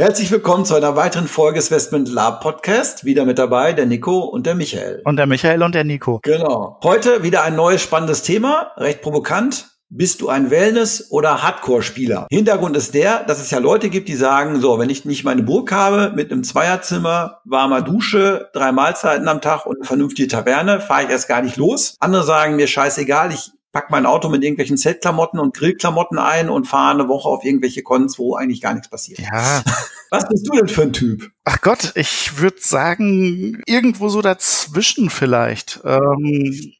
Herzlich willkommen zu einer weiteren Folge des Westment Lab Podcast. Wieder mit dabei der Nico und der Michael. Und der Michael und der Nico. Genau. Heute wieder ein neues spannendes Thema, recht provokant. Bist du ein Wellness- oder Hardcore-Spieler? Hintergrund ist der, dass es ja Leute gibt, die sagen, so, wenn ich nicht meine Burg habe, mit einem Zweierzimmer, warmer Dusche, drei Mahlzeiten am Tag und eine vernünftige Taverne, fahre ich erst gar nicht los. Andere sagen mir, scheißegal, ich pack mein Auto mit irgendwelchen Zeltklamotten und Grillklamotten ein und fahre eine Woche auf irgendwelche Cons, wo eigentlich gar nichts passiert. Ja. Was bist du denn für ein Typ? Ach Gott, ich würde sagen, irgendwo so dazwischen vielleicht. Ähm,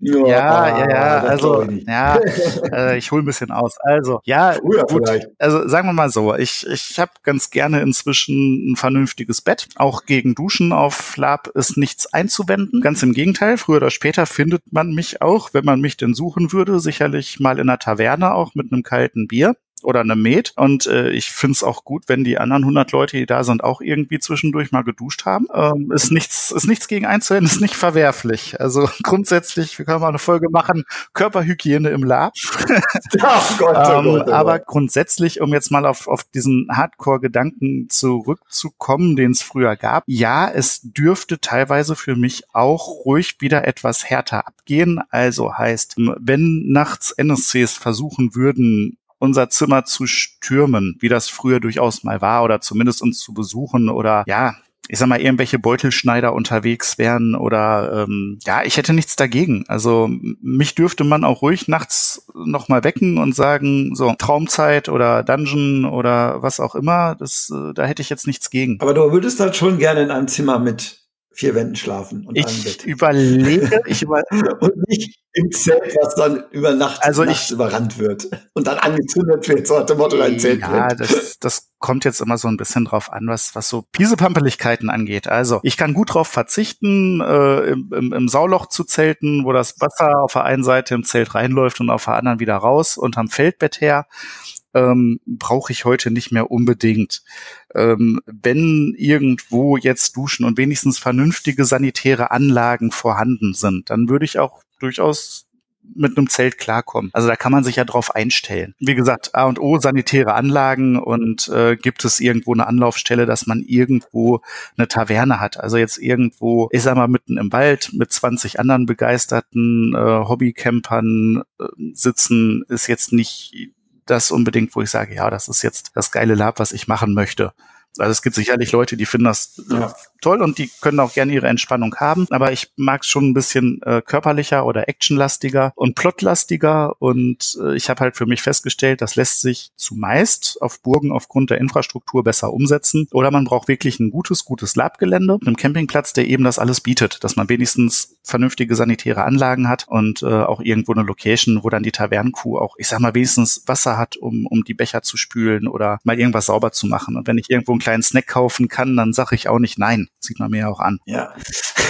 ja, ja, ja, also, ja, äh, ich hole ein bisschen aus. Also, ja, Früher gut, vielleicht. also sagen wir mal so, ich, ich habe ganz gerne inzwischen ein vernünftiges Bett. Auch gegen Duschen auf Lab ist nichts einzuwenden. Ganz im Gegenteil, früher oder später findet man mich auch, wenn man mich denn suchen würde, sicherlich mal in einer Taverne auch mit einem kalten Bier oder eine Met. Und äh, ich find's auch gut, wenn die anderen 100 Leute, die da sind, auch irgendwie zwischendurch mal geduscht haben. Ähm, ist nichts, ist nichts gegen einzuwenden, ist nicht verwerflich. Also grundsätzlich, wir können mal eine Folge machen, Körperhygiene im Lab. Ach Gott, oh ähm, Gott, oh aber grundsätzlich, um jetzt mal auf, auf diesen Hardcore-Gedanken zurückzukommen, den es früher gab, ja, es dürfte teilweise für mich auch ruhig wieder etwas härter abgehen. Also heißt, wenn nachts NSCs versuchen würden, unser Zimmer zu stürmen, wie das früher durchaus mal war, oder zumindest uns zu besuchen oder ja, ich sag mal, irgendwelche Beutelschneider unterwegs wären oder ähm, ja, ich hätte nichts dagegen. Also mich dürfte man auch ruhig nachts nochmal wecken und sagen, so Traumzeit oder Dungeon oder was auch immer, das, äh, da hätte ich jetzt nichts gegen. Aber du würdest dann schon gerne in einem Zimmer mit vier Wänden schlafen und Ich Bett. überlege, ich über, Und nicht im Zelt, was dann über Nacht Also ich- überrannt wird und dann angezündet wird, so hat der Motto dein Zelt Ja, brennt. das, das kommt jetzt immer so ein bisschen drauf an, was, was so Piesepampeligkeiten angeht. Also ich kann gut drauf verzichten, äh, im, im, im Sauloch zu zelten, wo das Wasser auf der einen Seite im Zelt reinläuft und auf der anderen wieder raus unterm Feldbett her. Ähm, brauche ich heute nicht mehr unbedingt. Ähm, wenn irgendwo jetzt Duschen und wenigstens vernünftige sanitäre Anlagen vorhanden sind, dann würde ich auch durchaus mit einem Zelt klarkommen. Also da kann man sich ja drauf einstellen. Wie gesagt, A und O sanitäre Anlagen und äh, gibt es irgendwo eine Anlaufstelle, dass man irgendwo eine Taverne hat. Also jetzt irgendwo, ich sag mal, mitten im Wald mit 20 anderen begeisterten äh, Hobbycampern äh, sitzen, ist jetzt nicht das unbedingt, wo ich sage, ja, das ist jetzt das geile Lab, was ich machen möchte. Also es gibt sicherlich Leute, die finden das äh, Ja. toll und die können auch gerne ihre Entspannung haben. Aber ich mag es schon ein bisschen äh, körperlicher oder actionlastiger und plotlastiger. Und äh, ich habe halt für mich festgestellt, das lässt sich zumeist auf Burgen aufgrund der Infrastruktur besser umsetzen. Oder man braucht wirklich ein gutes, gutes Labgelände, mit einem Campingplatz, der eben das alles bietet, dass man wenigstens vernünftige sanitäre Anlagen hat und äh, auch irgendwo eine Location, wo dann die Tavernenkuh auch, ich sag mal, wenigstens Wasser hat, um, um die Becher zu spülen oder mal irgendwas sauber zu machen. Und wenn ich irgendwo einen kleinen Snack kaufen kann, dann sage ich auch nicht nein. Sieht man mir ja auch an. Ja.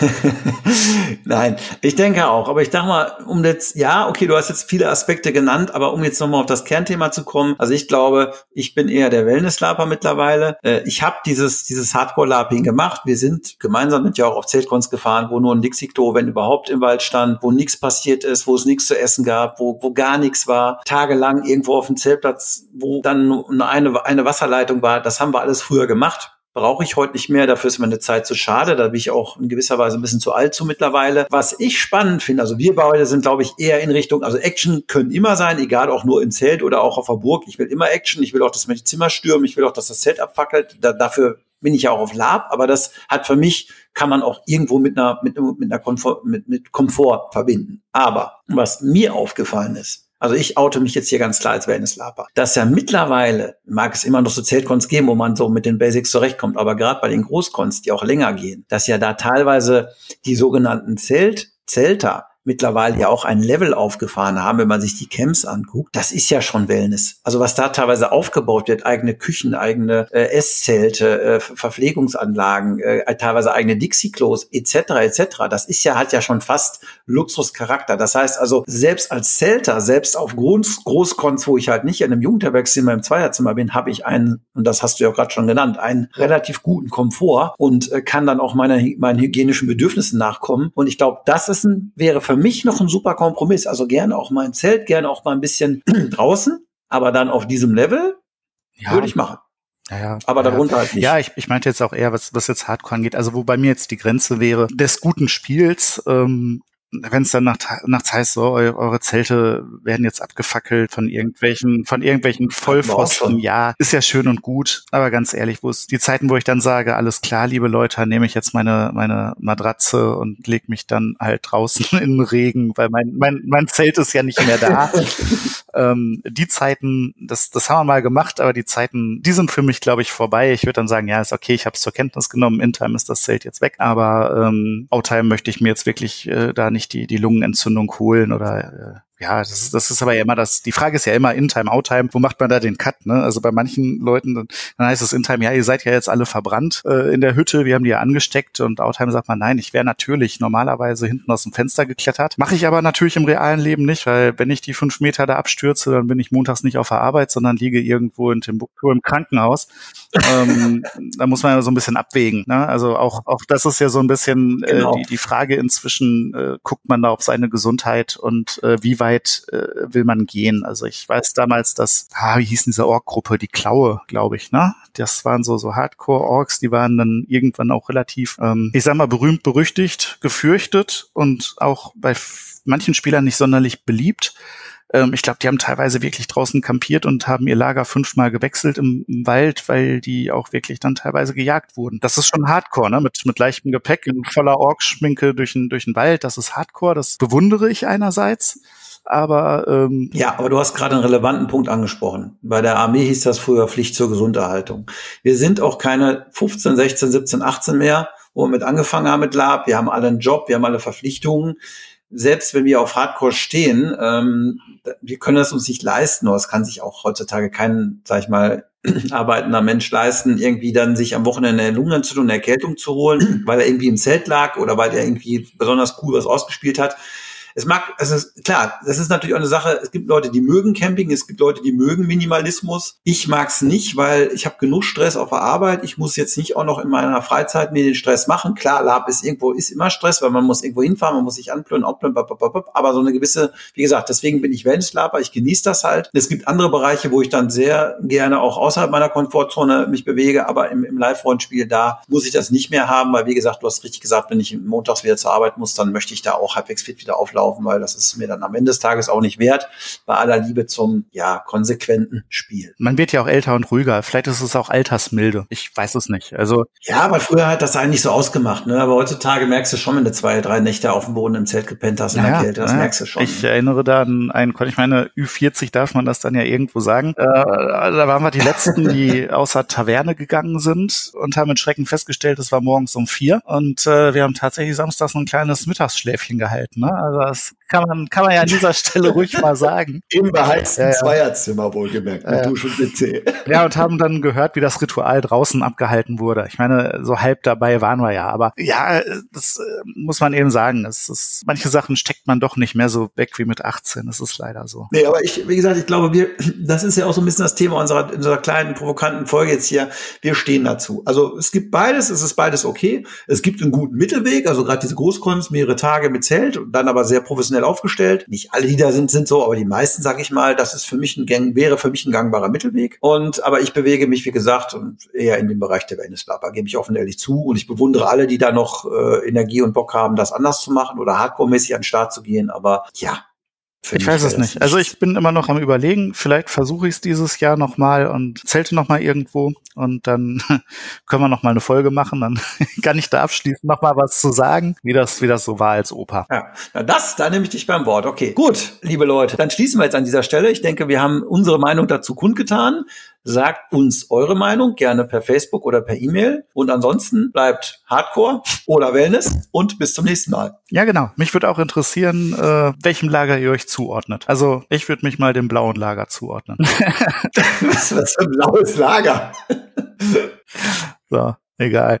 Nein, ich denke auch. Aber ich dachte mal, um jetzt, ja, okay, du hast jetzt viele Aspekte genannt, aber um jetzt nochmal auf das Kernthema zu kommen, also ich glaube, ich bin eher der Wellness-Laper mittlerweile. Äh, Ich habe dieses, dieses Hardcore-Laping gemacht. Wir sind gemeinsam mit ja auch auf Zeltcons gefahren, wo nur ein Dixie-Klo, wenn überhaupt, im Wald stand, wo nichts passiert ist, wo es nichts zu essen gab, wo, wo gar nichts war. Tagelang irgendwo auf dem Zeltplatz, wo dann eine, eine Wasserleitung war. Das haben wir alles früher gemacht brauche ich heute nicht mehr. Dafür ist meine Zeit zu schade. Da bin ich auch in gewisser Weise ein bisschen zu alt zu mittlerweile. Was ich spannend finde, also wir beide sind, glaube ich, eher in Richtung, also Action können immer sein, egal auch nur im Zelt oder auch auf der Burg. Ich will immer Action. Ich will auch, dass mir Zimmer stürmen. Ich will auch, dass das Zelt abfackelt. Da, dafür bin ich ja auch auf Lab. Aber das hat für mich, kann man auch irgendwo mit einer, mit, mit einer Komfort, mit, mit Komfort verbinden. Aber was mir aufgefallen ist, also ich oute mich jetzt hier ganz klar als Wellness-Laper. Dass ja mittlerweile, mag es immer noch so Zeltcons geben, wo man so mit den Basics zurechtkommt, aber gerade bei den Großcons, die auch länger gehen, dass ja da teilweise die sogenannten Zelt, Zelter mittlerweile ja auch ein Level aufgefahren haben, wenn man sich die Camps anguckt. Das ist ja schon Wellness. Also was da teilweise aufgebaut wird, eigene Küchen, eigene äh, Esszelte, äh, Verpflegungsanlagen, äh, teilweise eigene Dixie-Klos etc. etc. Das ist ja hat ja schon fast Luxuscharakter. Das heißt also selbst als Zelter, selbst auf Groß Großkons, wo ich halt nicht in einem Jugendherbergszimmer im Zweierzimmer bin, habe ich einen und das hast du ja gerade schon genannt, einen relativ guten Komfort und äh, kann dann auch meiner, meinen hygienischen Bedürfnissen nachkommen. Und ich glaube, das ist ein, wäre für mich noch ein super Kompromiss. Also gerne auch mal im Zelt, gerne auch mal ein bisschen draußen, aber dann auf diesem Level ja. würde ich machen. Ja, ja, aber darunter ja. halt nicht. Ja, ich, ich meinte jetzt auch eher, was, was jetzt Hardcore angeht. Also wo bei mir jetzt die Grenze wäre des guten Spiels, ähm, wenn es dann nach, nachts heißt, so, eure Zelte werden jetzt abgefackelt von irgendwelchen, von irgendwelchen Vollpfosten, ja, ist ja schön und gut, aber ganz ehrlich, wo es die Zeiten, wo ich dann sage, alles klar, liebe Leute, nehme ich jetzt meine, meine Matratze und leg mich dann halt draußen in den Regen, weil mein, mein, mein Zelt ist ja nicht mehr da. ähm, die Zeiten, das, das haben wir mal gemacht, aber die Zeiten, die sind für mich, glaube ich, vorbei. Ich würde dann sagen, ja, ist okay, ich habe es zur Kenntnis genommen, in Time ist das Zelt jetzt weg, aber ähm, Outtime möchte ich mir jetzt wirklich äh, da nicht nicht die, die Lungenentzündung holen oder äh, ja, das ist, das ist aber ja immer das, die Frage ist ja immer In-Time, Out-Time, wo macht man da den Cut, ne? Also bei manchen Leuten, dann, dann heißt es In-Time, ja, ihr seid ja jetzt alle verbrannt äh, in der Hütte, wir haben die ja angesteckt und Out-Time sagt man, nein, ich wäre natürlich normalerweise hinten aus dem Fenster geklettert. Mache ich aber natürlich im realen Leben nicht, weil wenn ich die fünf Meter da abstürze, dann bin ich montags nicht auf der Arbeit, sondern liege irgendwo in Timbuktu im Krankenhaus. Ähm, da muss man ja so ein bisschen abwägen. Ne? Also auch, auch das ist ja so ein bisschen äh, genau. die, die Frage inzwischen, äh, guckt man da auf seine Gesundheit und äh, wie weit äh, will man gehen? Also ich weiß damals, dass, ah, wie hieß diese Org-Gruppe, die Klaue, glaube ich, ne? Das waren so, so Hardcore-Orgs, die waren dann irgendwann auch relativ, ähm, ich sag mal, berühmt, berüchtigt, gefürchtet und auch bei manchen Spielern nicht sonderlich beliebt ähm, ich glaube, die haben teilweise wirklich draußen kampiert und haben ihr Lager fünfmal gewechselt im, im, Wald, weil die auch wirklich dann teilweise gejagt wurden. Das ist schon Hardcore, ne? Mit, mit leichtem Gepäck in voller Orkschminke durch den, durch den Wald. Das ist Hardcore. Das bewundere ich einerseits aber ähm, ja, aber du hast gerade einen relevanten Punkt angesprochen. Bei der Armee hieß das früher Pflicht zur Gesunderhaltung. Wir sind auch keine 15, 16, 17, 18 mehr, wo wir mit angefangen haben mit Lab. Wir haben alle einen Job, wir haben alle Verpflichtungen. Selbst wenn wir auf Hardcore stehen, ähm, wir können das uns nicht leisten, oder es kann sich auch heutzutage kein, sag ich mal, arbeitender Mensch leisten, irgendwie dann sich am Wochenende eine Lungenentzündung, eine Erkältung zu holen, weil er irgendwie im Zelt lag oder weil er irgendwie besonders cool was ausgespielt hat es mag, es klar, das ist natürlich auch eine Sache, es gibt Leute, die mögen Camping, es gibt Leute, die mögen Minimalismus. Ich mag es nicht, weil ich habe genug Stress auf der Arbeit. Ich muss jetzt nicht auch noch in meiner Freizeit mir den Stress machen. Klar, Lab ist irgendwo, ist immer Stress, weil man muss irgendwo hinfahren, man muss sich anplönen, aufplönen, aber so eine gewisse, wie gesagt, deswegen bin ich Wellnesslaber, ich genieße das halt. Es gibt andere Bereiche, wo ich dann sehr gerne auch außerhalb meiner Komfortzone mich bewege, aber im, im Live-Rollenspiel, da muss ich das nicht mehr haben, weil wie gesagt, du hast richtig gesagt, wenn ich montags wieder zur Arbeit muss, dann möchte ich da auch halbwegs fit wieder auflaufen kaufen, weil das ist mir dann am Ende des Tages auch nicht wert, bei aller Liebe zum, ja, konsequenten Spiel. Man wird ja auch älter und ruhiger. Vielleicht ist es auch Altersmilde. Ich weiß es nicht. Also. Ja, aber früher hat das eigentlich so ausgemacht, ne? Aber heutzutage merkst du schon, wenn du zwei, drei Nächte auf dem Boden im Zelt gepennt hast in ja, der Kälte, das ja. merkst du schon. Ich erinnere da an einen, ich meine, Ü40 darf man das dann ja irgendwo sagen. Äh, da waren wir die Letzten, die außer Taverne gegangen sind und haben mit Schrecken festgestellt, es war morgens um vier und äh, wir haben tatsächlich samstags ein kleines Mittagsschläfchen gehalten. Ne? Also das kann man, kann man ja an dieser Stelle ruhig mal sagen. Im beheizten ja, ja. Zweierzimmer wohlgemerkt, mit ja. Dusche und WC. Ja, und haben dann gehört, wie das Ritual draußen abgehalten wurde. Ich meine, so halb dabei waren wir ja. Aber ja, das äh, muss man eben sagen. Es ist, manche Sachen steckt man doch nicht mehr so weg wie mit 18. Das ist leider so. Nee, aber ich, wie gesagt, ich glaube, wir, das ist ja auch so ein bisschen das Thema unserer, unserer kleinen, provokanten Folge jetzt hier. Wir stehen dazu. Also es gibt beides, es ist beides okay. Es gibt einen guten Mittelweg, also gerade diese Großkunst, mehrere Tage mit Zelt dann aber sehr professionell aufgestellt. Nicht alle, die da sind, sind so, aber die meisten, sage ich mal, das ist für mich ein Gang, wäre für mich ein gangbarer Mittelweg. Und aber ich bewege mich, wie gesagt, eher in dem Bereich der Wellnesslabber, gebe ich offen ehrlich zu. Und ich bewundere alle, die da noch äh, Energie und Bock haben, das anders zu machen oder hardcore-mäßig an den Start zu gehen. Aber ja, ich weiß es nicht. Also ich bin immer noch am überlegen, vielleicht versuche ich es dieses Jahr nochmal und zelte nochmal irgendwo und dann können wir nochmal eine Folge machen. Dann kann ich da abschließend nochmal was zu sagen, wie das, wie das so war als Opa. Ja, na das, da nehme ich dich beim Wort. Okay, gut, liebe Leute, dann schließen wir jetzt an dieser Stelle. Ich denke, wir haben unsere Meinung dazu kundgetan. Sagt uns eure Meinung, gerne per Facebook oder per E-Mail. Und ansonsten bleibt Hardcore oder Wellness und bis zum nächsten Mal. Ja, genau. Mich würde auch interessieren, äh, welchem Lager ihr euch zuordnet. Also ich würde mich mal dem blauen Lager zuordnen. Was für ein blaues Lager? so, egal.